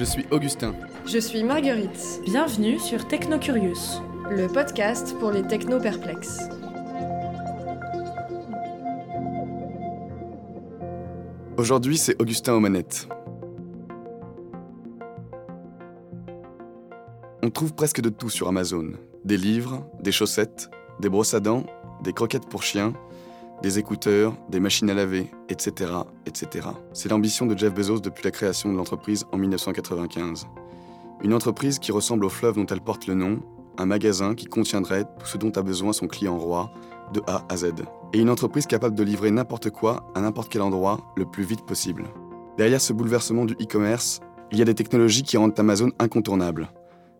Je suis Augustin. Je suis Marguerite. Bienvenue sur Technocurious. Le podcast pour les techno-perplexes. Aujourd'hui, c'est Augustin aux manettes. On trouve presque de tout sur Amazon. Des livres, des chaussettes, des brosses à dents, des croquettes pour chiens, des écouteurs, des machines à laver, etc. etc. C'est l'ambition de Jeff Bezos depuis la création de l'entreprise en 1995. Une entreprise qui ressemble au fleuve dont elle porte le nom, un magasin qui contiendrait tout ce dont a besoin son client roi, de A à Z. Et une entreprise capable de livrer n'importe quoi à n'importe quel endroit le plus vite possible. Derrière ce bouleversement du e-commerce, il y a des technologies qui rendent Amazon incontournable.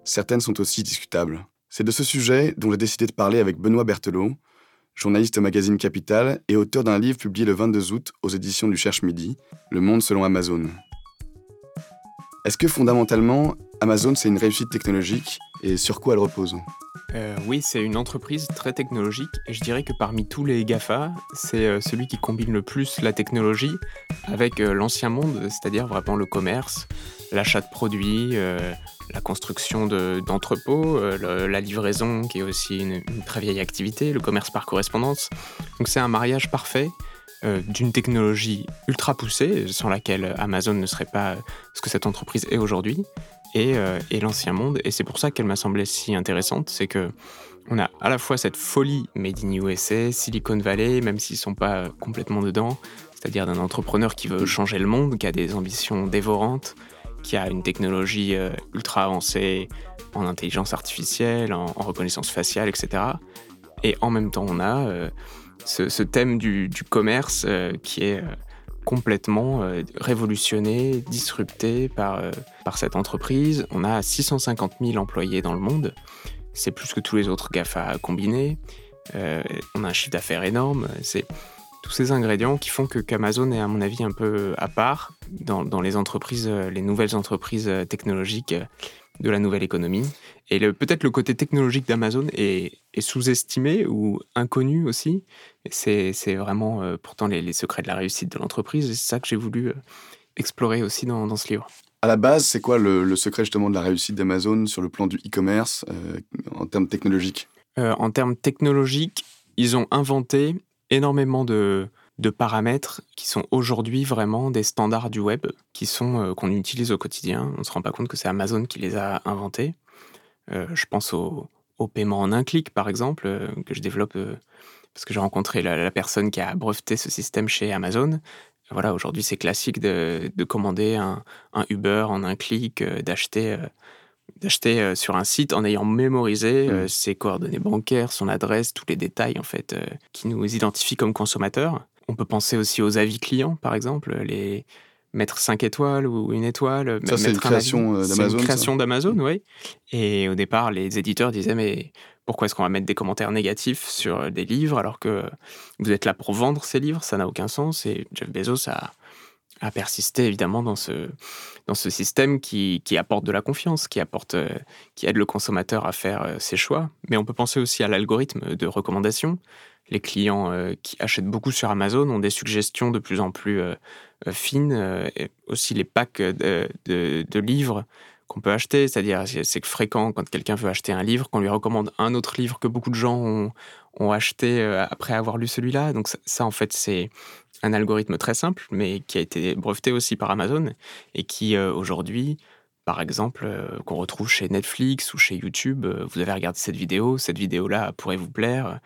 Certaines sont aussi discutables. C'est de ce sujet dont j'ai décidé de parler avec Benoît Berthelot, journaliste au magazine Capital et auteur d'un livre publié le 22 août aux éditions du Cherche Midi, Le Monde selon Amazon. Est-ce que fondamentalement, Amazon c'est une réussite technologique et sur quoi elle repose euh, oui, c'est une entreprise très technologique je dirais que parmi tous les GAFA, c'est euh, celui qui combine le plus la technologie avec euh, l'ancien monde, c'est-à-dire vraiment le commerce, l'achat de produits, la construction d'entrepôts, la livraison qui est aussi une, très vieille activité, le commerce par correspondance. Donc c'est un mariage parfait d'une technologie ultra poussée sans laquelle Amazon ne serait pas ce que cette entreprise est aujourd'hui euh, et, l'ancien monde. Et c'est pour ça qu'elle m'a semblé si intéressante, c'est que on a à la fois cette folie made in USA, Silicon Valley, même s'ils sont pas complètement dedans, c'est-à-dire d'un entrepreneur qui veut changer le monde, qui a des ambitions dévorantes, qui a une technologie euh, ultra avancée en intelligence artificielle, en, reconnaissance faciale, etc. Et en même temps, on a euh, ce, thème du, commerce qui est complètement euh, révolutionné, disrupté par, euh, par cette entreprise. On a 650 000 employés dans le monde. C'est plus que tous les autres GAFA combinés. Euh, on a un chiffre d'affaires énorme. C'est tous ces ingrédients qui font que qu'Amazon est, à mon avis, un peu à part dans, dans les entreprises, les nouvelles entreprises technologiques de la nouvelle économie. Et peut-être le côté technologique d'Amazon est, sous-estimé ou inconnu aussi. C'est vraiment euh, pourtant les, secrets de la réussite de l'entreprise. C'est ça que j'ai voulu euh, explorer aussi dans, ce livre. À la base, c'est quoi le, secret justement de la réussite d'Amazon sur le plan du e-commerce euh, en termes technologiques? En termes technologiques, ils ont inventé énormément de, de paramètres qui sont aujourd'hui vraiment des standards du web, qui sont euh, qu'on utilise au quotidien. On ne se rend pas compte que c'est Amazon qui les a inventés. Euh, je pense au, paiement en un clic, par exemple, euh, que je développe parce que j'ai rencontré la, personne qui a breveté ce système chez Amazon. Voilà, aujourd'hui, c'est classique de, commander un, Uber en un clic, d'acheter d'acheter sur un site en ayant mémorisé mmh. ses coordonnées bancaires, son adresse, tous les détails en fait qui nous identifient comme consommateurs. On peut penser aussi aux avis clients, par exemple, les mettre 5 étoiles ou une étoile. Ça, c'est une création euh, d'Amazon. une création d'Amazon, oui. Et au départ, les éditeurs disaient, mais pourquoi est-ce qu'on va mettre des commentaires négatifs sur des livres alors que vous êtes là pour vendre ces livres? Ça n'a aucun sens. Et Jeff Bezos a, a persisté évidemment dans ce, dans ce système qui, qui apporte de la confiance, qui, apporte, euh, qui aide le consommateur à faire euh, ses choix. Mais on peut penser aussi à l'algorithme de recommandation les clients euh, qui achètent beaucoup sur Amazon ont des suggestions de plus en plus euh, euh, fines, et aussi les packs de, livres qu'on peut acheter, c'est-à-dire c'est fréquent quand quelqu'un veut acheter un livre qu'on lui recommande un autre livre que beaucoup de gens ont, acheté après avoir lu celui-là. Donc ça, en fait c'est un algorithme très simple, mais qui a été breveté aussi par Amazon et qui aujourd'hui par exemple, qu'on retrouve chez Netflix ou chez YouTube. vous avez regardé cette vidéo, cette vidéo-là pourrait vous plaire.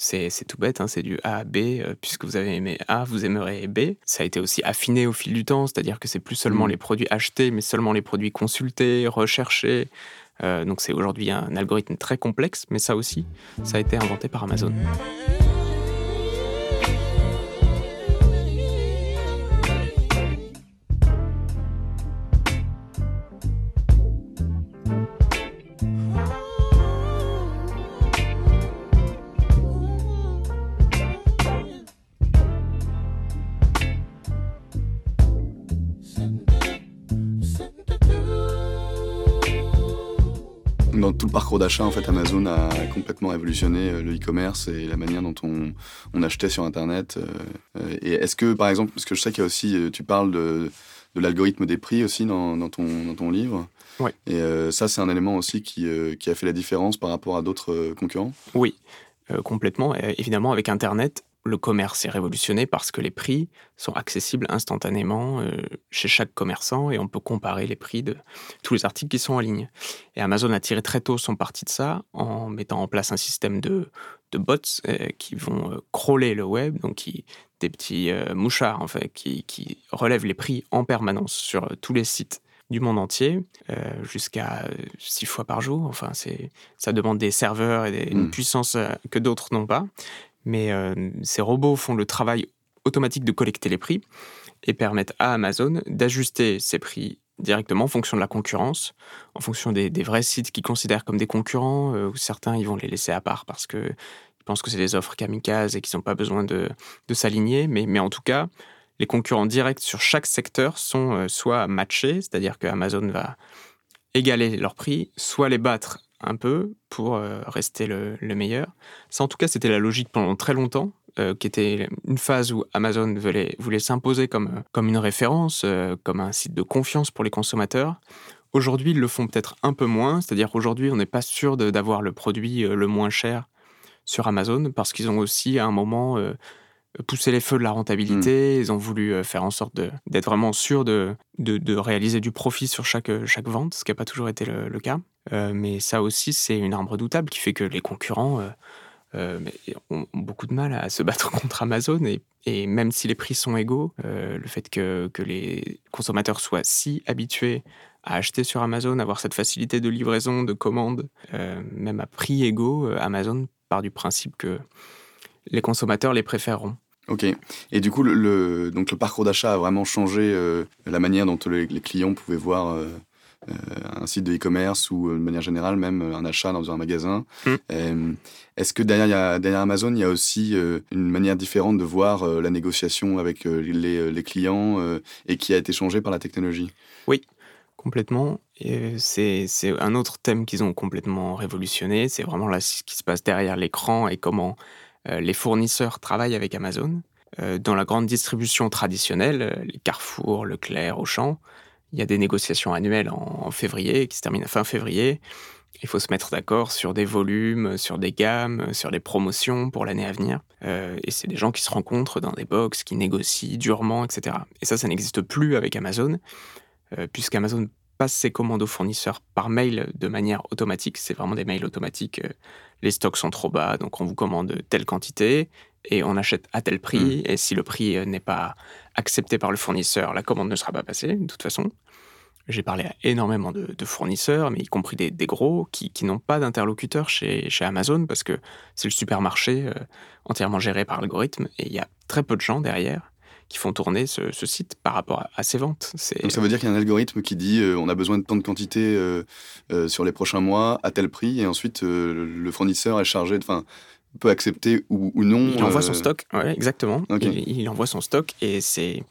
C'est tout bête, hein, c'est du A à B, euh, puisque vous avez aimé A, vous aimerez B. Ça a été aussi affiné au fil du temps, c'est-à-dire que c'est plus seulement mmh. les produits achetés, mais seulement les produits consultés, recherchés. Euh, donc c'est aujourd'hui un algorithme très complexe, mais ça aussi, ça a été inventé par Amazon. Parcours d'achat, en fait, Amazon a complètement révolutionné euh, le e-commerce et la manière dont on, on achetait sur Internet. Euh, et est-ce que, par exemple, parce que je sais qu'il y a aussi, euh, tu parles de, de l'algorithme des prix aussi dans, dans, ton, dans ton livre. Ouais. Et euh, ça, c'est un élément aussi qui, euh, qui a fait la différence par rapport à d'autres euh, concurrents? Oui, euh, complètement. Euh, évidemment, avec Internet, le commerce est révolutionné parce que les prix sont accessibles instantanément euh, chez chaque commerçant et on peut comparer les prix de tous les articles qui sont en ligne. Et Amazon a tiré très tôt son parti de ça en mettant en place un système de, de bots euh, qui vont euh, crawler le web, donc qui, des petits mouchards en fait, qui, qui relèvent les prix en permanence sur tous les sites du monde entier, euh, jusqu'à six fois par jour. Enfin, c'est, ça demande des serveurs et des- une Mm. puissance que d'autres n'ont pas. Mais euh, ces robots font le travail automatique de collecter les prix et permettent à Amazon d'ajuster ses prix directement en fonction de la concurrence, en fonction des, vrais sites qu'ils considèrent comme des concurrents, euh, ou certains ils vont les laisser à part parce que ils pensent que c'est des offres kamikazes et qu'ils n'ont pas besoin de, s'aligner. Mais, en tout cas, les concurrents directs sur chaque secteur sont euh, soit matchés, c'est-à-dire que Amazon va égaler leur prix, soit les battre un peu pour euh, rester le, le meilleur. Ça, en tout cas, c'était la logique pendant très longtemps, euh, qui était une phase où Amazon voulait, s'imposer comme, euh, comme une référence, comme un site de confiance pour les consommateurs. Aujourd'hui, ils le font peut-être un peu moins, c'est-à-dire qu'aujourd'hui, on n'est pas sûr d'avoir le produit le moins cher sur Amazon, parce qu'ils ont aussi à un moment poussé les feux de la rentabilité, ils ont voulu euh, faire en sorte d'être vraiment sûrs de, de, de réaliser du profit sur chaque, euh, chaque vente, ce qui n'a pas toujours été le, le cas. Euh, mais ça aussi, c'est une arme redoutable qui fait que les concurrents euh, euh, ont, beaucoup de mal à se battre contre Amazon. Et, et même si les prix sont égaux, le fait que, que les consommateurs soient si habitués à acheter sur Amazon, avoir cette facilité de livraison, de commande, euh, même à prix égaux, Amazon part du principe que les consommateurs les préféreront. Ok. Et du coup, le, le- donc le parcours d'achat a vraiment changé euh, la manière dont les, les clients pouvaient voir euh, euh, un site de e-commerce ou de manière générale même un achat dans un magasin. Mm. Euh, Est-ce que derrière, il y a- derrière Amazon, il y a aussi une manière différente de voir la négociation avec les, les clients et qui a été changée par la technologie? Complètement. Et c'est un autre thème qu'ils ont complètement révolutionné. C'est vraiment là ce qui se passe derrière l'écran et comment les fournisseurs travaillent avec Amazon. Euh, dans la grande distribution traditionnelle, euh, les Carrefour, Leclerc, Auchan, il y a des négociations annuelles en, février qui se terminent à fin février. Il faut se mettre d'accord sur des volumes, sur des gammes, sur des promotions pour l'année à venir. Euh, et c'est des gens qui se rencontrent dans des box, qui négocient durement, etc. Et ça, ça n'existe plus avec Amazon euh, puisqu'Amazon passe ses commandes aux fournisseurs par mail de manière automatique. C'est vraiment des mails automatiques. euh, Les stocks sont trop bas, donc on vous commande telle quantité et on achète à tel prix. Et si le prix euh, n'est pas accepté par le fournisseur, la commande ne sera pas passée, de toute façon. J'ai parlé à énormément de, de fournisseurs, mais y compris des, des gros, qui, qui n'ont pas d'interlocuteur chez, chez Amazon parce que c'est le supermarché euh, entièrement géré par algorithme et il y a très peu de gens derrière qui font tourner ce, ce site par rapport à, à ses ventes. Donc ça veut dire qu'il y a un algorithme qui dit euh, on a besoin de tant de quantité euh, euh, sur les prochains mois à tel prix et ensuite euh, le fournisseur est chargé de, peut accepter ou, ou non. Il envoie euh, son stock, ouais, exactement. Il, il envoie son stock et c'est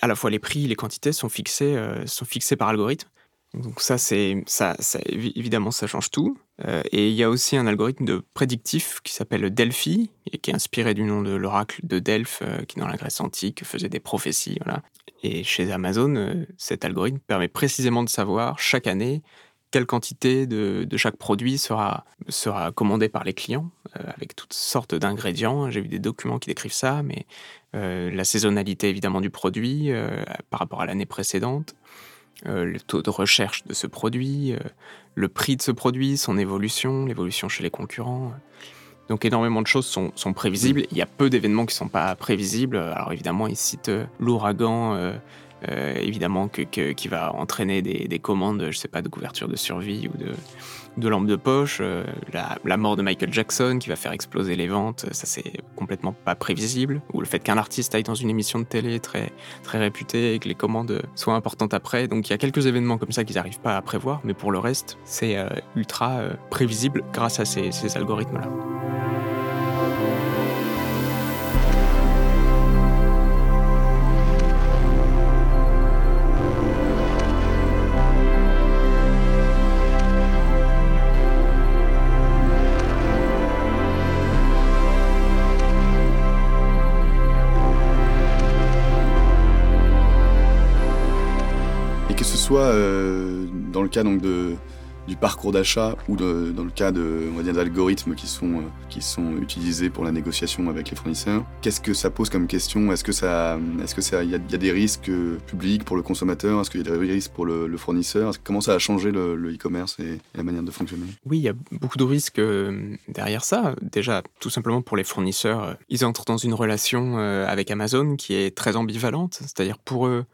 à la fois les prix, les quantités sont fixés, euh, sont fixés par algorithme. Donc ça, c'est ça, ça, évi- évidemment, ça change tout. Euh, et il y a aussi un algorithme de prédictif qui s'appelle Delphi et qui est inspiré du nom de l'oracle de Delphes, euh, qui dans la Grèce antique faisait des prophéties. Et chez Amazon, euh, cet algorithme permet précisément de savoir chaque année quelle quantité de, chaque produit sera, sera commandée par les clients, avec toutes sortes d'ingrédients. J'ai vu des documents qui décrivent ça, mais la saisonnalité évidemment du produit par rapport à l'année précédente, euh, le taux de recherche de ce produit, euh, le prix de ce produit, son évolution, l'évolution chez les concurrents. Donc énormément de choses sont, sont prévisibles. Il y a peu d'événements qui ne sont pas prévisibles. Alors évidemment, ils citent euh, l'ouragan, euh, évidemment, que- qui va entraîner des, des commandes, je sais pas, de couverture de survie ou de, lampe de poche. euh, la, mort de Michael Jackson qui va faire exploser les ventes, ça c'est complètement pas prévisible. Ou le fait qu'un artiste aille dans une émission de télé très, très réputée et que les commandes soient importantes après. Donc il y a quelques événements comme ça qu'ils n'arrivent pas à prévoir, mais pour le reste, c'est euh, ultra prévisible grâce à ces, ces algorithmes-là. Euh, dans le cas donc du parcours d'achat ou dans le cas de, on va dire, d'algorithmes qui sont, euh, qui sont utilisés pour la négociation avec les fournisseurs. Qu'est-ce que ça pose comme question? Est-ce que ça, est-ce que ça, il y, a- des risques euh, publics pour le consommateur? Est-ce qu'il y a des risques pour le, fournisseur? Comment ça a changé le e-commerce et, la manière de fonctionner? Oui, il y a beaucoup de risques derrière ça. Déjà, tout simplement pour les fournisseurs, ils entrent dans une relation avec Amazon qui est très ambivalente. C'est-à-dire pour eux,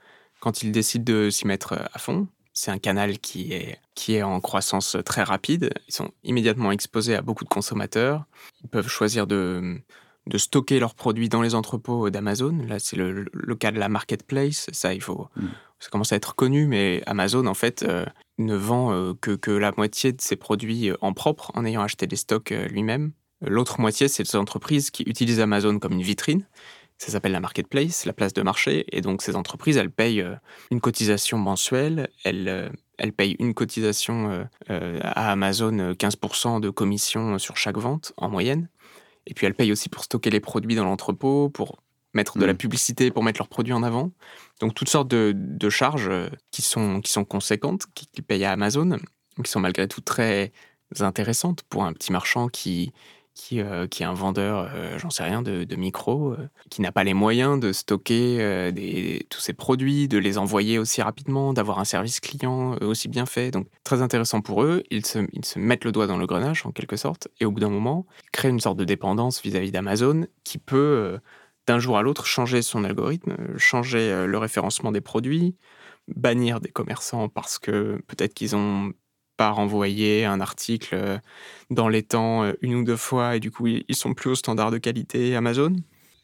quand ils décident de s'y mettre euh, à fond, c'est un canal qui est, qui est en croissance très rapide. Ils sont immédiatement exposés à beaucoup de consommateurs. Ils peuvent choisir de, de stocker leurs produits dans les entrepôts d'Amazon. Là, c'est le, le cas de la marketplace. Ça, il faut, Mm. ça commence à être connu, mais Amazon, en fait, euh, ne vend euh, que, que la moitié de ses produits euh, en propre, en ayant acheté des stocks euh, lui-même. L'autre moitié, c'est des entreprises qui utilisent Amazon comme une vitrine. Ça s'appelle la marketplace, la place de marché. Et donc, ces entreprises, elles payent euh, une cotisation mensuelle. Elles, euh, elles payent une cotisation euh, à Amazon, euh, 15% de commission sur chaque vente, en moyenne. Et puis, elles payent aussi pour stocker les produits dans l'entrepôt, pour mettre de la Mhm. publicité, pour mettre leurs produits en avant. Donc, toutes sortes de, de charges qui sont, qui sont conséquentes, qui, qui payent à Amazon, qui sont malgré tout très intéressantes pour un petit marchand qui, qui, euh, qui est un vendeur, euh, j'en sais rien, de, de micro, euh, qui n'a pas les moyens de stocker euh, tous ses produits, de les envoyer aussi rapidement, d'avoir un service client aussi bien fait. Donc, très intéressant pour eux. Ils se, mettent le doigt dans le grenage, en quelque sorte, et au bout d'un moment, créent une sorte de dépendance vis-à-vis d'Amazon qui peut, d'un jour à l'autre, changer son algorithme, changer le référencement des produits, bannir des commerçants parce que peut-être qu'ils ont pas renvoyé un article euh, dans les temps euh, une ou deux fois et du coup ils sont plus au standard de qualité Amazon.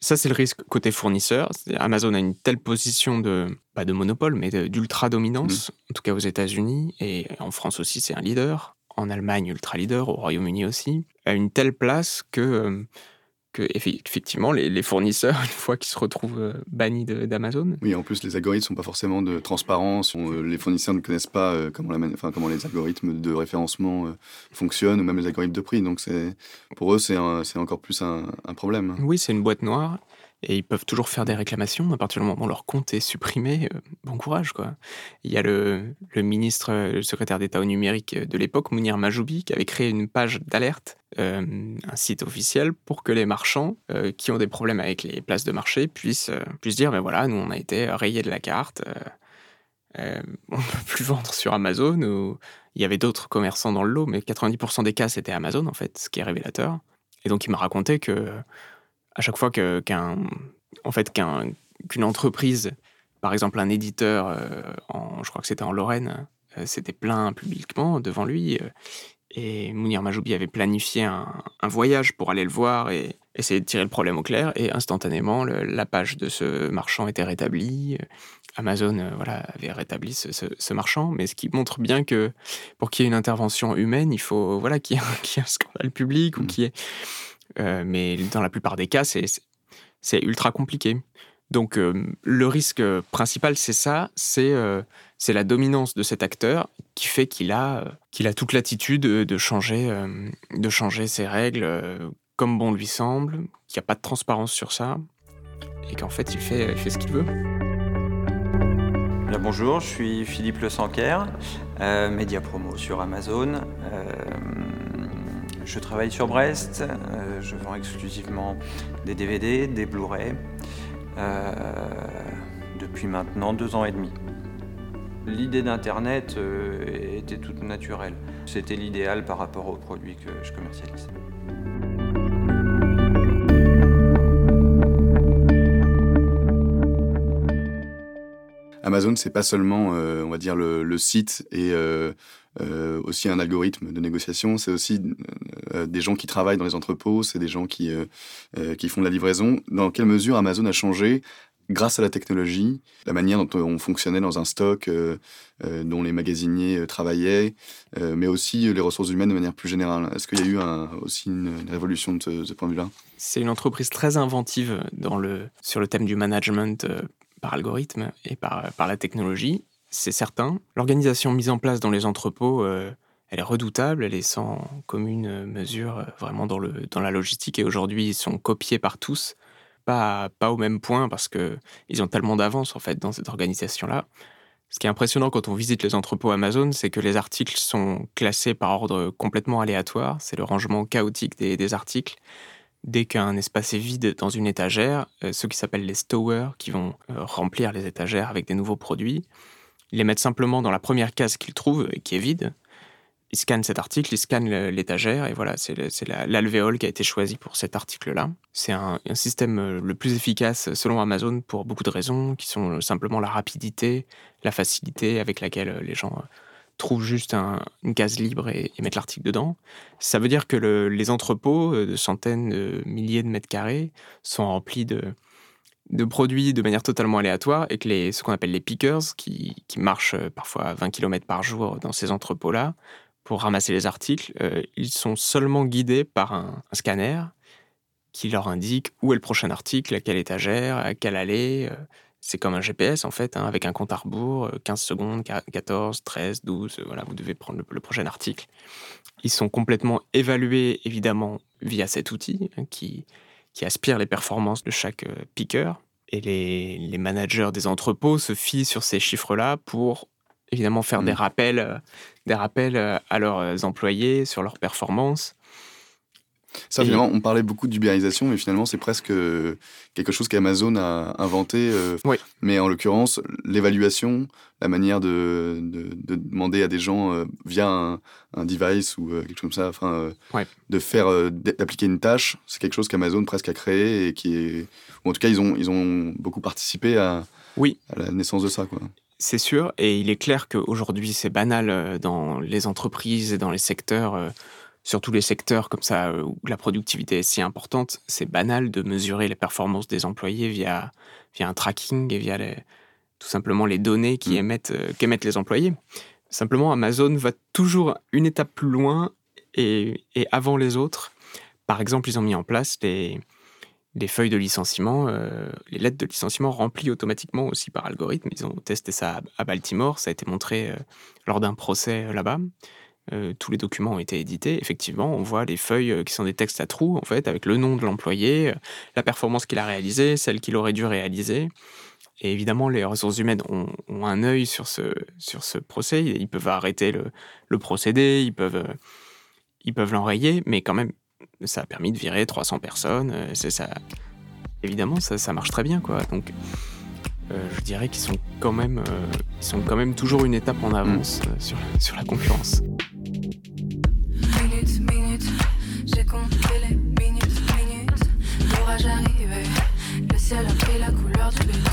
Ça, c'est le risque côté fournisseur. Amazon a une telle position de, pas de monopole, mais d'ultra-dominance, en tout cas aux États-Unis, et en France aussi, c'est un leader. En Allemagne, ultra-leader, au Royaume-Uni aussi, a une telle place que, euh, que effectivement, les, les fournisseurs, une fois qu'ils se retrouvent euh, bannis d'Amazon, Oui, en plus, les algorithmes sont pas forcément de transparence. On, euh, les fournisseurs ne connaissent pas euh, comment, la man- enfin, comment les algorithmes de référencement euh, fonctionnent, ou même les algorithmes de prix. Donc, c'est pour eux, c'est encore plus un, un problème. Oui, c'est une boîte noire et ils peuvent toujours faire des réclamations à partir du moment où leur compte est supprimé. euh, bon courage, quoi. Il y a le, ministre, euh, le secrétaire d'État au numérique de l'époque, Mounir Majoubi, qui avait créé une page d'alerte, euh, un site officiel, pour que les marchands euh, qui ont des problèmes avec les places de marché puissent, euh, dire, ben voilà, nous on a été rayés de la carte. euh, euh, on ne peut plus vendre sur Amazon. Ou... Il y avait d'autres commerçants dans le lot, mais 90% des cas, c'était Amazon, en fait, ce qui est révélateur. Et donc, il m'a raconté que à chaque fois qu'un, en fait, qu'un- qu'une entreprise, par exemple un éditeur, euh, en, je crois que c'était en Lorraine, euh, s'était plaint publiquement devant lui, euh, et Mounir Majoubi avait planifié un, un voyage pour aller le voir et essayer de tirer le problème au clair, et instantanément, le- la page de ce marchand était rétablie. Amazon euh, voilà, avait rétabli ce, ce- ce marchand, mais ce qui montre bien que pour qu'il y ait une intervention humaine, il faut voilà, qu'il y, ait un- qu'il y ait un scandale public ou Mm. qu'il y ait euh, mais dans la plupart des cas, c'est- ultra compliqué. Donc euh, le risque principal, c'est ça, c'est euh, c'est la dominance de cet acteur qui fait qu'il a, toute l'attitude de, changer, ses règles comme bon lui semble, qu'il n'y a pas de transparence sur ça, et qu'en fait il fait, ce qu'il veut. Bonjour, je suis Philippe Le Sanquer, euh, média promo sur Amazon. Je travaille sur Brest, euh, je vends exclusivement des DVD, des Blu-ray, euh, depuis maintenant deux ans et demi. L'idée d'Internet euh, était toute naturelle. C'était l'idéal par rapport aux produits que je commercialise. Amazon, c'est pas seulement, on va dire, le site et euh, euh, aussi un algorithme de négociation, c'est aussi euh, des gens qui travaillent dans les entrepôts, c'est des gens qui, euh, euh, qui font de la livraison. Dans quelle mesure Amazon a changé grâce à la technologie, la manière dont on fonctionnait dans un stock, euh, euh, dont les magasiniers euh, travaillaient, euh, mais aussi les ressources humaines de manière plus générale? Est-ce qu'il y a eu aussi une, révolution de ce, point de vue-là? C'est une entreprise très inventive sur le thème du management euh, par algorithme et par, par la technologie, c'est certain. L'organisation mise en place dans les entrepôts, euh, elle est redoutable, elle est sans commune mesure euh, vraiment dans, le, dans la logistique et aujourd'hui ils sont copiés par tous, pas, pas au même point parce qu'ils ont tellement d'avance en fait dans cette organisation-là. Ce qui est impressionnant quand on visite les entrepôts Amazon, c'est que les articles sont classés par ordre complètement aléatoire. C'est le rangement chaotique des, articles. Dès qu'un espace est vide dans une étagère, euh, ceux qui s'appellent les stowers, qui vont euh, remplir les étagères avec des nouveaux produits, ils les mettent simplement dans la première case qu'ils trouvent, qui est vide, ils scannent cet article, ils scannent l'étagère, et voilà, c'est l'alvéole qui a été choisi pour cet article-là. C'est un, système euh, le plus efficace selon Amazon pour beaucoup de raisons, qui sont simplement la rapidité, la facilité avec laquelle euh, les gens euh, trouvent juste une case libre et, mettent l'article dedans. Ça veut dire que les entrepôts de centaines de milliers de mètres carrés sont remplis de, de produits de manière totalement aléatoire et que les, ce qu'on appelle les pickers, qui, qui marchent parfois 20 km par jour dans ces entrepôts-là, pour ramasser les articles, euh, ils sont seulement guidés par un, scanner qui leur indique où est le prochain article, à quelle étagère, à quelle allée. Euh. c'est comme un GPS en fait, hein, avec un compte à rebours, 15 euh, secondes, 14, 13, 12, voilà, vous devez prendre le, prochain article. Ils sont complètement évalués évidemment via cet outil hein, qui, qui aspire les performances de chaque picker. Et les, les managers des entrepôts se fient sur ces chiffres-là pour évidemment faire des mmh. rappels, euh, des rappels euh, à leurs euh, employés sur leur performance. Ça, finalement, on parlait beaucoup d'ubérisation, mais finalement, c'est presque quelque chose qu'Amazon a inventé. oui. Mais en l'occurrence, l'évaluation, la manière de, de, demander à des gens via un, device ou quelque chose comme ça, enfin, de faire, d'appliquer une tâche, c'est quelque chose qu'Amazon presque a créé et qui est, en tout cas, ils ont, ils ont beaucoup participé à, oui. à la naissance de ça, quoi. C'est sûr, et il est clair qu'aujourd'hui c'est banal euh, dans les entreprises et dans les secteurs, euh, surtout les secteurs comme ça euh, où la productivité est si importante, c'est banal de mesurer les performances des employés via, via un tracking et via tout simplement les données qui mmh. émettent, qu'émettent les employés. Simplement, Amazon va toujours une étape plus loin et, et avant les autres. Par exemple, ils ont mis en place les, les feuilles de licenciement, euh, les lettres de licenciement remplies automatiquement aussi par algorithme. Ils ont testé ça à Baltimore, ça a été montré euh, lors d'un procès euh, tous les documents ont été édités. Effectivement, on voit les feuilles qui sont des textes à trous, en fait, avec le nom de l'employé, la performance qu'il a réalisée, celle qu'il aurait dû réaliser. Et évidemment, les ressources humaines ont, un œil sur ce, sur ce procès. Ils peuvent arrêter le, le procédé, ils peuvent, ils peuvent l'enrayer, mais quand même, ça a permis de virer 300 personnes. Euh, c'est ça. Évidemment, ça, ça, marche très bien, quoi. Donc, euh, je dirais qu'ils sont quand même, euh, ils sont quand même toujours une étape en avance mm. sur, sur la concurrence. J'ai les minutes, minutes. Le ciel a pris la couleur du béton.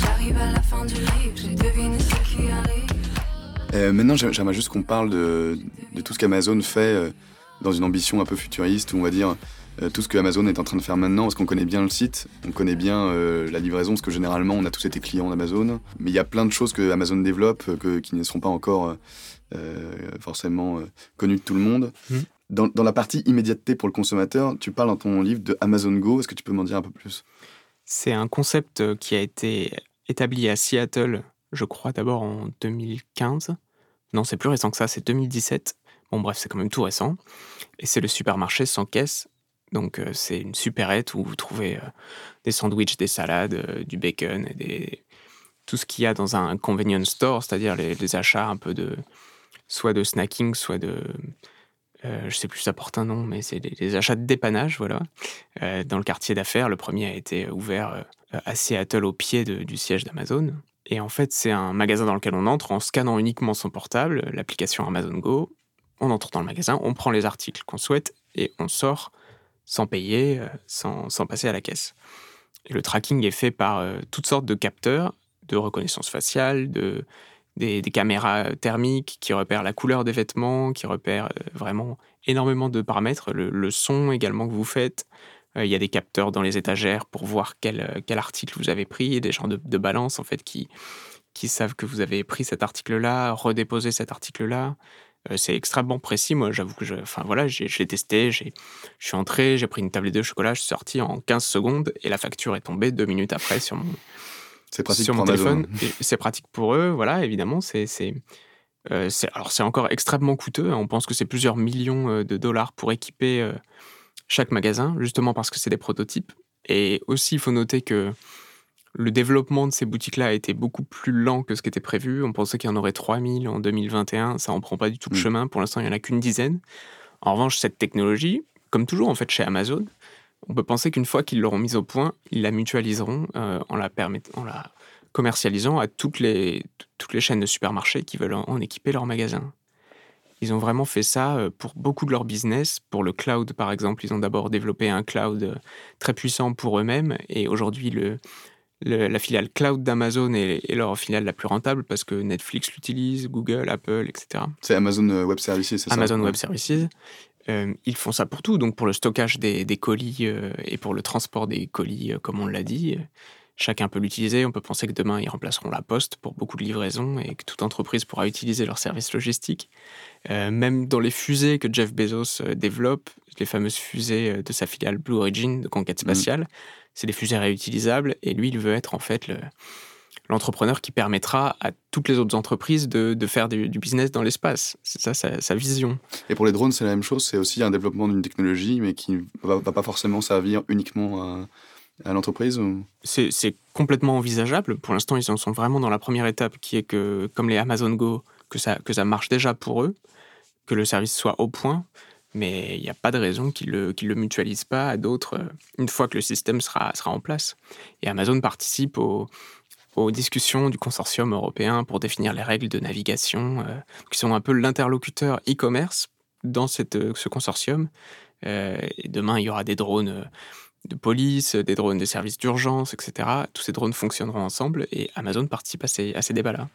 J'arrive à la fin du livre, j'ai deviné ce qui arrive. maintenant, j'aimerais juste qu'on parle de, de, tout ce qu'Amazon fait dans une ambition un peu futuriste, où on va dire euh, tout ce que Amazon est en train de faire maintenant, parce qu'on connaît bien le site, on connaît bien euh, la livraison, parce que généralement on a tous été clients d'Amazon, mais il y a plein de choses que Amazon développe euh, qui ne seront pas encore forcément connues de tout le monde. Mmh. Dans, dans, la partie immédiateté pour le consommateur, tu parles dans ton livre de Amazon Go, est-ce que tu peux m'en dire un peu plus? C'est un concept qui a été établi à Seattle, je crois d'abord en 2015. Non, c'est plus récent que ça, c'est 2017 Bon, bref, c'est quand même tout récent. Et c'est le supermarché sans caisse. Donc, euh, c'est une supérette où vous trouvez euh, des sandwichs, des salades, euh, du bacon et des... tout ce qu'il y a dans un convenience store, c'est-à-dire les, achats un peu de. Soit de snacking, soit de. je sais plus, ça porte un nom, mais c'est des, achats de dépannage, voilà. dans le quartier d'affaires, le premier a été ouvert à Seattle au pied du siège d'Amazon. Et en fait, c'est un magasin dans lequel on entre en scannant uniquement son portable, l'application Amazon Go, on entre dans le magasin, on prend les articles qu'on souhaite et on sort sans payer, euh, sans, passer à la caisse. Et le tracking est fait par euh, toutes sortes de capteurs de reconnaissance faciale, de, des, caméras thermiques qui repèrent la couleur des vêtements, qui repèrent euh, vraiment énormément de paramètres, le, son également que vous faites. Il y a des capteurs dans les étagères pour voir quel, article vous avez pris, des gens de, balance en fait qui, qui savent que vous avez pris cet article-là, redéposé cet article-là. Euh, c'est extrêmement précis. Moi, j'avoue que je, enfin voilà, je l'ai testé. Je suis entré, j'ai pris une tablette de chocolat, je suis sorti en 15 secondes et la facture est tombée deux minutes après sur mon, sur mon téléphone. C'est pratique pour eux, voilà, évidemment. C'est, euh, c'est, alors c'est encore extrêmement coûteux. Hein. On pense que c'est plusieurs millions euh, de dollars pour équiper chaque magasin, justement parce que c'est des prototypes. Et aussi, il faut noter que le développement de ces boutiques-là a été beaucoup plus lent que ce qui était prévu. On pensait qu'il y en aurait 3000 en 2021. Ça en prend pas du tout le Mm. chemin. Pour l'instant, il n'y en a qu'une dizaine. En revanche, cette technologie, comme toujours en fait chez Amazon, on peut penser qu'une fois qu'ils l'auront mise au point, ils la mutualiseront euh, en, la en la commercialisant à toutes les, toutes les chaînes de supermarchés qui veulent en, en équiper leurs magasins. Ils ont vraiment fait ça euh, pour beaucoup de leur business. Pour le cloud, par exemple, ils ont d'abord développé un cloud euh, très puissant pour eux-mêmes. Et aujourd'hui, le, le- la filiale cloud d'Amazon est, est leur filiale la plus rentable parce que Netflix l'utilise, Google, Apple, etc. C'est Amazon Web Services, c'est ça? Amazon. Web Services. Euh, ils font ça pour tout, donc pour le stockage des, des colis euh, et pour le transport des colis, euh, comme on l'a dit. Chacun peut l'utiliser. On peut penser que demain, ils remplaceront la poste pour beaucoup de livraisons et que toute entreprise pourra utiliser leur service logistique. Euh, même dans les fusées que Jeff Bezos développe, les fameuses fusées de sa filiale Blue Origin de conquête spatiale, c'est des fusées réutilisables et lui, il veut être en fait le- l'entrepreneur qui permettra à toutes les autres entreprises de, de faire du, du business dans l'espace. C'est ça sa- sa vision. Et pour les drones, c'est la même chose. C'est aussi un développement d'une technologie, mais qui ne va, va pas forcément servir uniquement à, à l'entreprise. ou- C'est c'est complètement envisageable. Pour l'instant, ils en sont vraiment dans la première étape qui est que, comme les Amazon Go, que ça, que ça marche déjà pour eux, que le service soit au point. Mais il n'y a pas de raison qu'ils ne le, qu'ils le mutualisent pas à d'autres euh, une fois que le système sera, sera en place. Et Amazon participe au- aux discussions du consortium européen pour définir les règles de navigation, euh, qui sont un peu l'interlocuteur e-commerce dans cette, euh, ce consortium. Euh, et demain, il y aura des drones de police, des drones de services d'urgence, etc. Tous ces drones fonctionneront ensemble et Amazon participe à ces, à ces débats-là.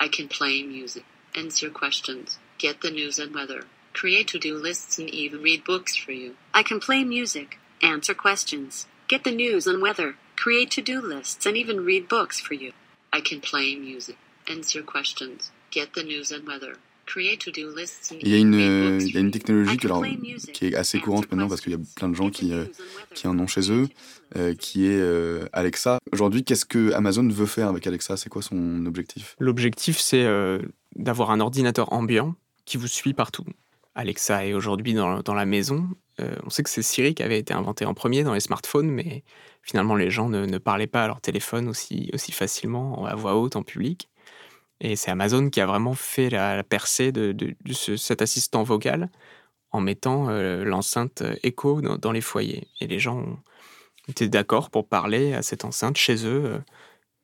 I can play music, answer questions, get the news and weather, create to-do lists and even read books for you. I can play music, answer questions, get the news and weather, create to-do lists, and even read books for you. I can play music, answer questions, get the news and weather, create to-do lists and Il y a une, euh, il y a une technologie que, alors, qui est assez courante maintenant parce qu'il y a plein de gens qui, euh, qui en ont chez eux, euh, qui est euh, Alexa. Aujourd'hui, qu'est-ce que Amazon veut faire avec Alexa? C'est quoi son objectif? L'objectif, c'est euh, d'avoir un ordinateur ambiant qui vous suit partout. Alexa est aujourd'hui dans, dans la maison. Euh, on sait que c'est Siri qui avait été inventé en premier dans les smartphones, mais finalement, les gens ne, parlaient pas à leur téléphone aussi, facilement, à voix haute, en public. Et c'est Amazon qui a vraiment fait la, percée de, de- de ce- cet assistant vocal en mettant euh, l'enceinte Echo dans, les foyers. Et les gens été d'accord pour parler à cette enceinte chez eux.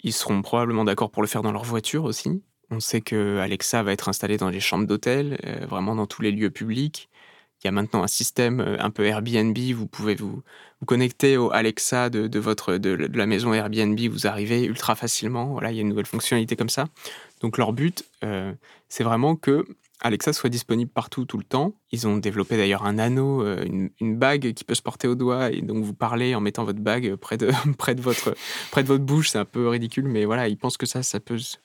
Ils seront probablement d'accord pour le faire dans leur voiture aussi. On sait que Alexa va être installée dans les chambres d'hôtel, euh, vraiment dans tous les lieux publics. Il y a maintenant un système euh, un peu Airbnb. Vous pouvez vous, connecter au Alexa de, votre, de, la maison Airbnb. Vous arrivez ultra facilement. Voilà, il y a une nouvelle fonctionnalité comme ça. Donc leur but, euh, c'est vraiment que Alexa soit disponible partout, tout le temps. Ils ont développé d'ailleurs un anneau, euh, une, une bague qui peut se porter au doigt et donc vous parlez en mettant votre bague près de, près de, votre, près de votre bouche. C'est un peu ridicule, mais voilà, ils pensent que ça, ça peut se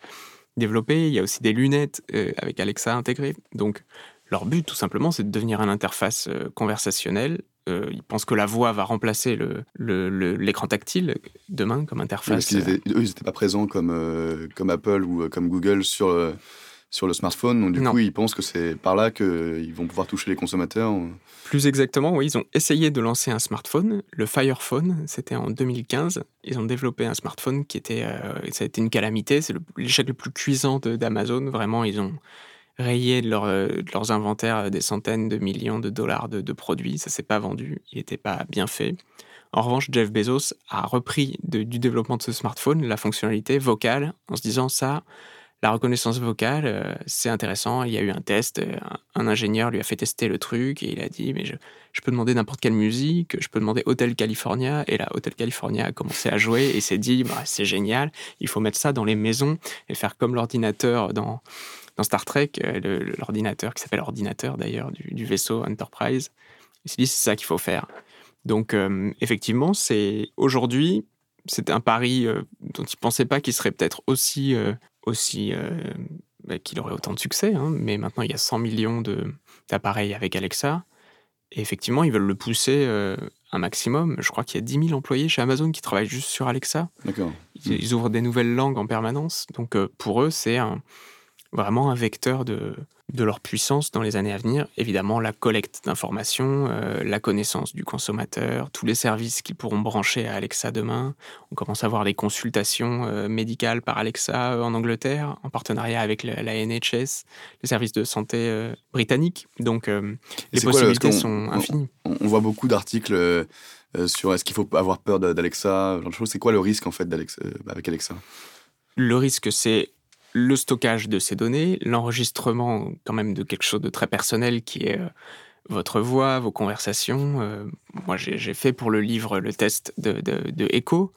développer. Il y a aussi des lunettes avec Alexa intégrées. Donc leur but, tout simplement, c'est de devenir une interface euh, conversationnelle. Euh, ils pensent que la voix va remplacer le- le- le- l'écran tactile demain comme Oui, Parce interface. qu'ils étaient, eux, ils n'étaient pas présents comme, euh, comme Apple ou euh, comme Google sur, euh, sur le smartphone. Donc, du Non. coup, ils pensent que c'est par là qu'ils vont pouvoir toucher les consommateurs. Plus exactement, oui, ils ont essayé de lancer un smartphone, le Fire Phone, c'était en 2015. Ils ont développé un smartphone qui était, euh, ça a été une calamité, c'est l'échec le plus cuisant d'Amazon. Vraiment, ils ont rayé euh, de leurs inventaires des centaines de millions de dollars de, produits. Ça s'est pas vendu, il n'était pas bien fait. En revanche, Jeff Bezos a repris du développement de ce smartphone la fonctionnalité vocale en se disant ça, la reconnaissance vocale, euh, c'est intéressant. Il y a eu un test, euh, un, ingénieur lui a fait tester le truc et il a dit mais je, je peux demander n'importe quelle musique, je peux demander Hotel California et là Hotel California a commencé à jouer et s'est dit bah, c'est génial, il faut mettre ça dans les maisons et faire comme l'ordinateur dans dans Star Trek, euh, l'ordinateur qui s'appelle ordinateur d'ailleurs du, du vaisseau Enterprise. Il s'est dit c'est ça qu'il faut faire. Donc euh, effectivement, c'est aujourd'hui c'était un pari euh, dont il pensait pas qu'il serait peut-être aussi euh, aussi bah, qu'il aurait autant de succès. hein. Mais maintenant il y a 100 millions d'appareils avec Alexa. Et effectivement, ils veulent le pousser un maximum. Je crois qu'il y a 10 000 employés chez Amazon qui travaillent juste sur Alexa. D'accord. Ils, ils ouvrent des nouvelles langues en permanence. Donc pour eux, c'est un- vraiment un vecteur de, de leur puissance dans les années à venir. Évidemment, la collecte d'informations, euh, la connaissance du consommateur, tous les services qui pourront brancher à Alexa demain. On commence à voir des consultations euh, médicales par Alexa euh, en Angleterre, en partenariat avec la, la NHS, le service de santé britannique. Donc, les possibilités sont infinies. On, on, voit beaucoup d'articles sur est-ce qu'il faut avoir peur d'Alexa, genre de choses. C'est quoi le risque en fait d'Alexa, avec Alexa? Le risque, c'est le stockage de ces données, l'enregistrement quand même de quelque chose de très personnel qui est euh, votre voix, vos conversations. Euh, moi, j'ai fait pour le livre le test de, de, Echo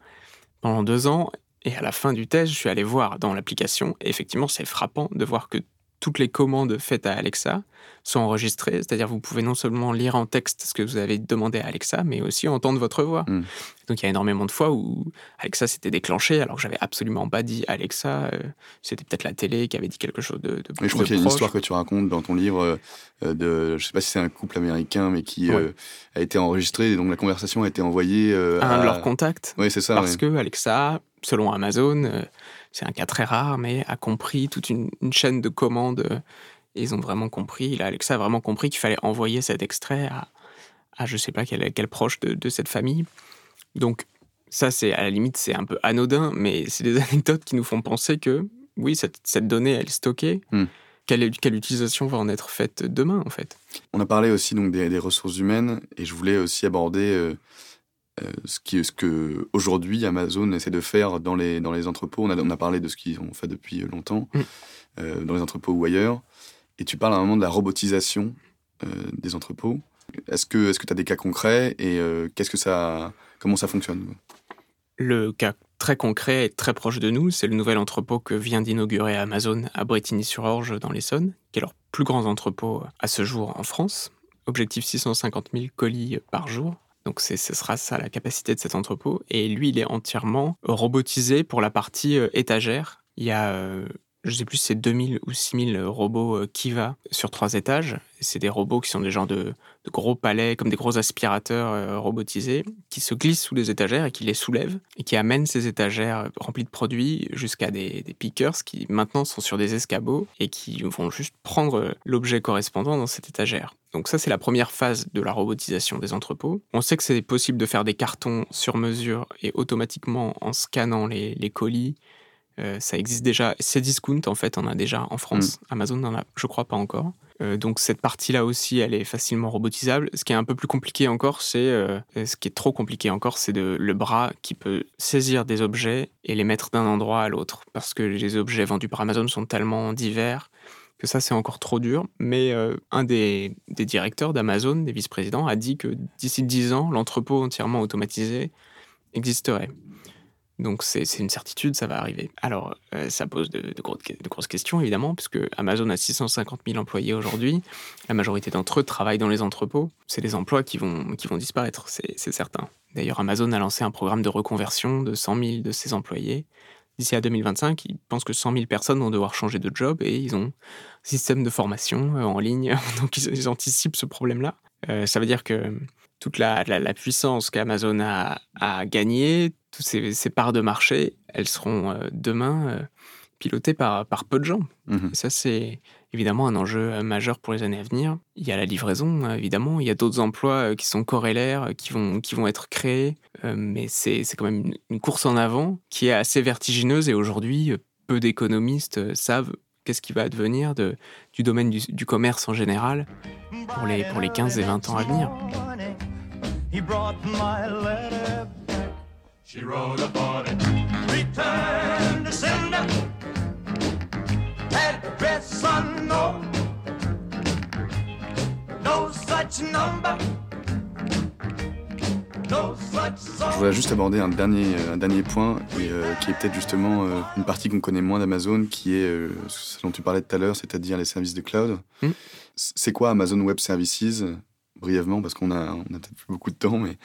pendant deux ans. Et à la fin du test, je suis allé voir dans l'application. effectivement, c'est frappant de voir que toutes les commandes faites à Alexa sont enregistrées. C'est-à-dire vous pouvez non seulement lire en texte ce que vous avez demandé à Alexa, mais aussi entendre votre voix. Hmm. Donc il y a énormément de fois où Alexa s'était déclenché alors que j'avais absolument pas dit Alexa. Euh, c'était peut-être la télé qui avait dit quelque chose de. de mais je crois qu'il y a une histoire que tu racontes dans ton livre euh, de, je sais pas si c'est un couple américain, mais qui euh, a été enregistré. Et donc la conversation a été envoyée à, un de leurs contacts. Oui, c'est ça. Parce que Alexa, selon Amazon c'est un cas très rare, mais a compris toute une, chaîne de commandes. Euh, et ils ont vraiment compris, Alexa a vraiment compris qu'il fallait envoyer cet extrait à, à je sais pas quel, quel proche de, cette famille. Donc ça, c'est à la limite, c'est un peu anodin, mais c'est des anecdotes qui nous font penser que oui, cette, cette donnée, elle est stockée. Hmm. Quelle, quelle, utilisation va en être faite demain, en fait? On a parlé aussi donc des, ressources humaines, et je voulais aussi aborder euh, ce, qui, ce que aujourd'hui Amazon essaie de faire dans les, dans les entrepôts. On a, on a parlé de ce qu'ils ont fait depuis longtemps, mm. euh, dans les entrepôts ou ailleurs. Et tu parles à un moment de la robotisation euh, des entrepôts. Est-ce que tu as des cas concrets et qu'est-ce que ça, comment ça fonctionne Le cas très concret et très proche de nous, c'est le nouvel entrepôt que vient d'inaugurer Amazon à Bretigny-sur-Orge dans l'Essonne, qui est leur plus grand entrepôt à ce jour en France. Objectif 650 000 colis par jour. Donc ce sera ça la capacité de cet entrepôt. Et lui, il est entièrement robotisé pour la partie euh, étagère. Il y a, euh, je sais plus, c'est 2000 ou 6000 robots euh, Kiva sur trois étages. C'est des robots qui sont des genres de, gros palais, comme des gros aspirateurs robotisés, qui se glissent sous les étagères et qui les soulèvent, et qui amènent ces étagères remplies de produits jusqu'à des, des pickers qui maintenant sont sur des escabeaux et qui vont juste prendre l'objet correspondant dans cette étagère. Donc ça, c'est la première phase de la robotisation des entrepôts. On sait que c'est possible de faire des cartons sur mesure et automatiquement en scannant les, colis. Euh, ça existe déjà. Cdiscount, en fait, en a déjà en France. Mm. Amazon n'en a, je crois, pas encore. Euh, donc cette partie-là aussi, elle est facilement robotisable. Ce qui est un peu plus compliqué encore, c'est euh, ce qui est trop compliqué encore, c'est le bras qui peut saisir des objets et les mettre d'un endroit à l'autre, parce que les objets vendus par Amazon sont tellement divers que ça c'est encore trop dur. Mais euh, un des, directeurs d'Amazon, des vice-présidents, a dit que d'ici 10 ans, l'entrepôt entièrement automatisé existerait. Donc c'est une certitude, ça va arriver. Alors euh, ça pose de, grosses questions évidemment, puisque Amazon a 650 000 employés aujourd'hui. La majorité d'entre eux travaillent dans les entrepôts. C'est des emplois qui vont, disparaître, c'est certain. D'ailleurs, Amazon a lancé un programme de reconversion de 100 000 de ses employés d'ici à 2025, ils pensent que 100 000 personnes vont devoir changer de job et ils ont un système de formation euh, en ligne, donc ils, anticipent ce problème-là. Euh, ça veut dire que toute la, puissance qu'Amazon a gagnée, toutes ces, parts de marché, elles seront euh, demain piloté par, par peu de gens. Mhm. Ça, c'est évidemment un enjeu euh, majeur pour les années à venir. Il y a la livraison, euh, évidemment. Il y a d'autres emplois euh, qui sont corrélaires, qui vont, qui vont être créés. mais c'est quand même une, course en avant qui est assez vertigineuse. Et aujourd'hui, peu d'économistes savent qu'est-ce qui va advenir de, du domaine du, du, commerce en général pour les, pour les 15 et 20 ans à venir. Je voudrais juste aborder un dernier, un dernier point, euh, qui est peut-être justement euh, une partie qu'on connaît moins d'Amazon, qui est euh, ce dont tu parlais tout à l'heure, c'est-à-dire les services de cloud. Hmm. C'est quoi Amazon Web Services Brièvement, parce qu'on a, on a peut-être plus beaucoup de temps, mais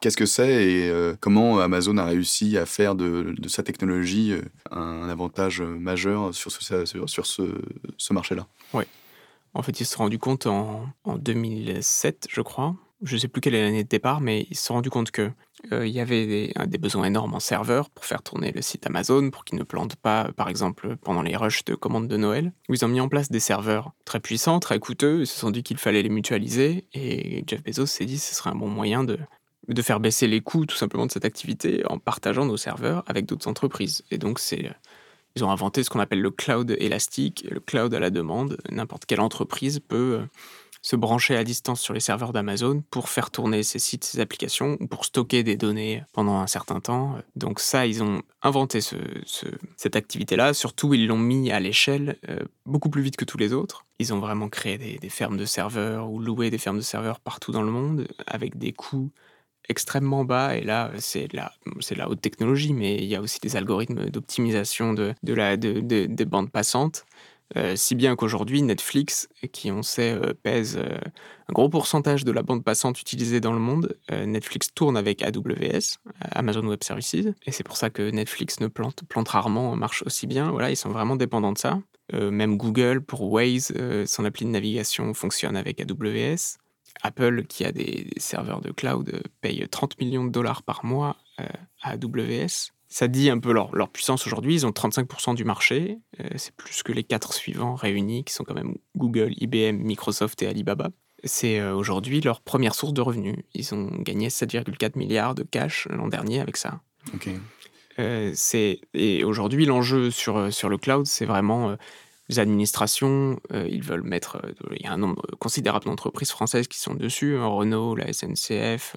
qu'est-ce que c'est et comment Amazon a réussi à faire de, sa technologie un, avantage majeur sur ce, marché-là? Oui. En fait, il se sont rendu compte en, en 2007, je crois, je ne sais plus quelle est l'année de départ, mais ils se sont rendus compte que euh, y avait des, besoins énormes en serveurs pour faire tourner le site Amazon, pour qu'il ne plante pas, par exemple, pendant les rushs de commandes de Noël. Ils ont mis en place des serveurs très puissants, très coûteux, ils se sont dit qu'il fallait les mutualiser, et Jeff Bezos s'est dit que ce serait un bon moyen de, de faire baisser les coûts tout simplement de cette activité en partageant nos serveurs avec d'autres entreprises. Et donc ils ont inventé ce qu'on appelle le cloud élastique, le cloud à la demande. N'importe quelle entreprise peut euh, se brancher à distance sur les serveurs d'Amazon pour faire tourner ses sites, ses applications, ou pour stocker des données pendant un certain temps. Donc ça, ils ont inventé cette activité-là. Surtout, ils l'ont mis à l'échelle euh, beaucoup plus vite que tous les autres. Ils ont vraiment créé des fermes de serveurs ou loué des fermes de serveurs partout dans le monde avec des coûts extrêmement bas. Et là, c'est la, c'est la haute technologie, mais il y a aussi des algorithmes d'optimisation de, de la, de, des bandes passantes. Euh, si bien qu'aujourd'hui, Netflix, qui on sait euh, pèse euh, un gros pourcentage de la bande passante utilisée dans le monde, Netflix tourne avec AWS, Amazon Web Services, et c'est pour ça que Netflix ne plante, plante rarement, marche aussi bien. Voilà, ils sont vraiment dépendants de ça. même Google, pour Waze, son appli de navigation fonctionne avec AWS. Apple, qui a des, serveurs de cloud, euh, paye 30 millions de dollars par mois euh, à AWS. Ça dit un peu leur, puissance aujourd'hui. Ils ont 35% du marché. Euh, c'est plus que les quatre suivants réunis, qui sont quand même Google, IBM, Microsoft et Alibaba. C'est aujourd'hui leur première source de revenus. Ils ont gagné 7,4 milliards de cash l'an dernier avec ça. et aujourd'hui, l'enjeu sur, sur le cloud, c'est vraiment administrations, euh, ils veulent mettre. Euh, il y a un nombre considérable d'entreprises françaises qui sont dessus, hein, Renault, la SNCF,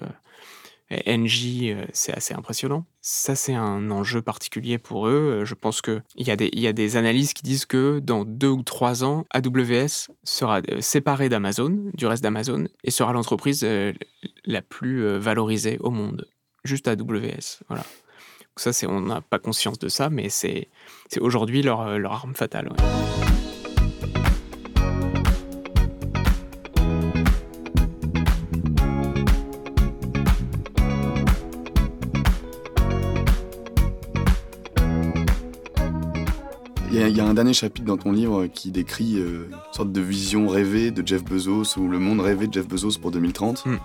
euh, NJ, c'est assez impressionnant. Ça, c'est un enjeu particulier pour eux. Je pense qu'il y, a des, y a des analyses qui disent que dans deux ou trois ans, AWS sera séparé d'Amazon, du reste d'Amazon, et sera l'entreprise la plus valorisée au monde. Juste AWS. Voilà. Ça, on n'a pas conscience de ça, mais c'est, aujourd'hui leur, arme fatale. Dernier chapitre dans ton livre qui décrit euh, une sorte de vision rêvée de Jeff Bezos ou le monde rêvé de Jeff Bezos pour 2030. Hmm.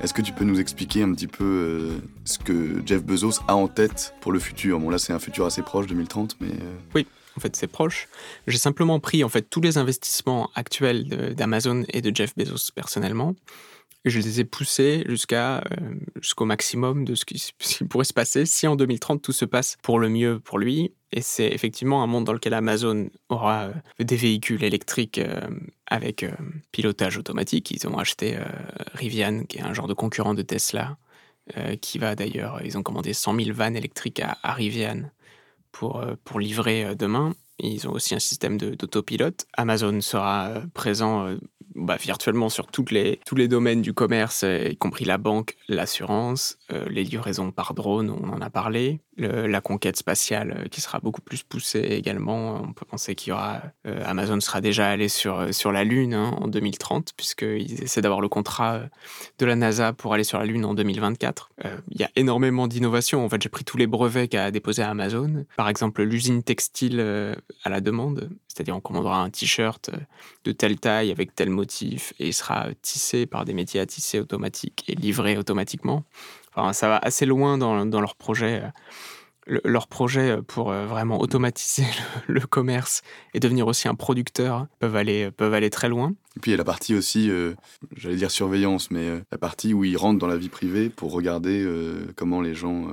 Est-ce que tu peux nous expliquer un petit peu euh, ce que Jeff Bezos a en tête pour le futur? Bon là c'est un futur assez proche 2030 mais... Euh, oui, en fait c'est proche. J'ai simplement pris en fait tous les investissements actuels d'Amazon et de Jeff Bezos personnellement je les ai poussés jusqu'à euh, jusqu'au maximum de ce qui, pourrait se passer si en 2030 tout se passe pour le mieux pour lui. Et c'est effectivement un monde dans lequel Amazon aura euh, des véhicules électriques euh, avec pilotage automatique. Ils ont acheté Rivian, qui est un genre de concurrent de Tesla, qui va d'ailleurs, ils ont commandé 100 000 vannes électriques à, Rivian pour, pour livrer demain. Ils ont aussi un système d'autopilote. Amazon sera présent bah, virtuellement sur les, tous les domaines du commerce, euh, y compris la banque, l'assurance, euh, les livraisons par drone, on en a parlé, la conquête spatiale euh, qui sera beaucoup plus poussée également. On peut penser qu'il y aura Amazon sera déjà allé sur, sur la Lune hein, en 2030, puisqu'ils essaient d'avoir le contrat de la NASA pour aller sur la Lune en 2024. Il y a énormément d'innovations. En fait, j'ai pris tous les brevets qu'a déposé Amazon. Par exemple, l'usine textile à la demande, c'est-à-dire on commandera un t-shirt de telle taille avec tel motif et il sera tissé par des métiers à tisser automatiques et livré automatiquement. Enfin, ça va assez loin dans, dans leur projet. leur projet pour euh, vraiment automatiser le, commerce et devenir aussi un producteur peuvent aller, peuvent aller très loin. Et puis il y a la partie aussi, euh, j'allais dire surveillance, mais euh, la partie où ils rentrent dans la vie privée pour regarder comment les gens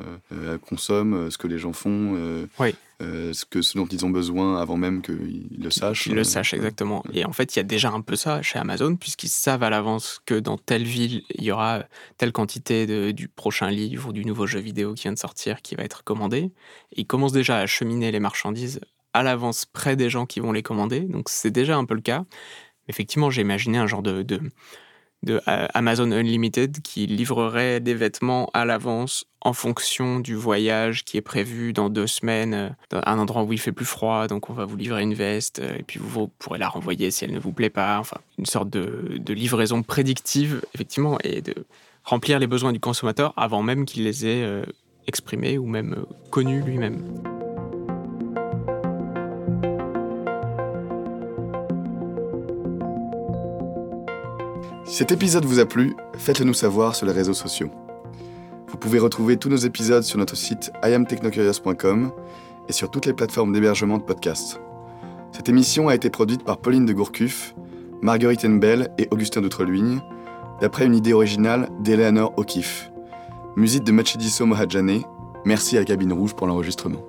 consomment, ce que les gens font. oui. Euh, ce, que, ce dont ils ont besoin avant même qu'ils le sachent. Ils le sachent, exactement. Et en fait, il y a déjà un peu ça chez Amazon, puisqu'ils savent à l'avance que dans telle ville, il y aura telle quantité de, du prochain livre ou du nouveau jeu vidéo qui vient de sortir qui va être commandé. Et ils commencent déjà à acheminer les marchandises à l'avance près des gens qui vont les commander. Donc c'est déjà un peu le cas. Effectivement, j'ai imaginé un genre de, de de euh, Amazon Unlimited qui livrerait des vêtements à l'avance en fonction du voyage qui est prévu dans deux semaines, euh, dans un endroit où il fait plus froid, donc on va vous livrer une veste, euh, et puis vous, pourrez la renvoyer si elle ne vous plaît pas. Enfin, une sorte de, de livraison prédictive, effectivement, et de remplir les besoins du consommateur avant même qu'il les ait exprimés ou même connus lui-même. Si cet épisode vous a plu, faites-le nous savoir sur les réseaux sociaux. Vous pouvez retrouver tous nos épisodes sur notre site iamtechnocurious.com et sur toutes les plateformes d'hébergement de podcasts. Cette émission a été produite par Pauline de Gourcuff, Marguerite Enbel et Augustin d'Outreluigne, d'après une idée originale d'Eleanor O'Keeffe. Musique de Machidiso Mohadjane. Merci à Cabine Rouge pour l'enregistrement.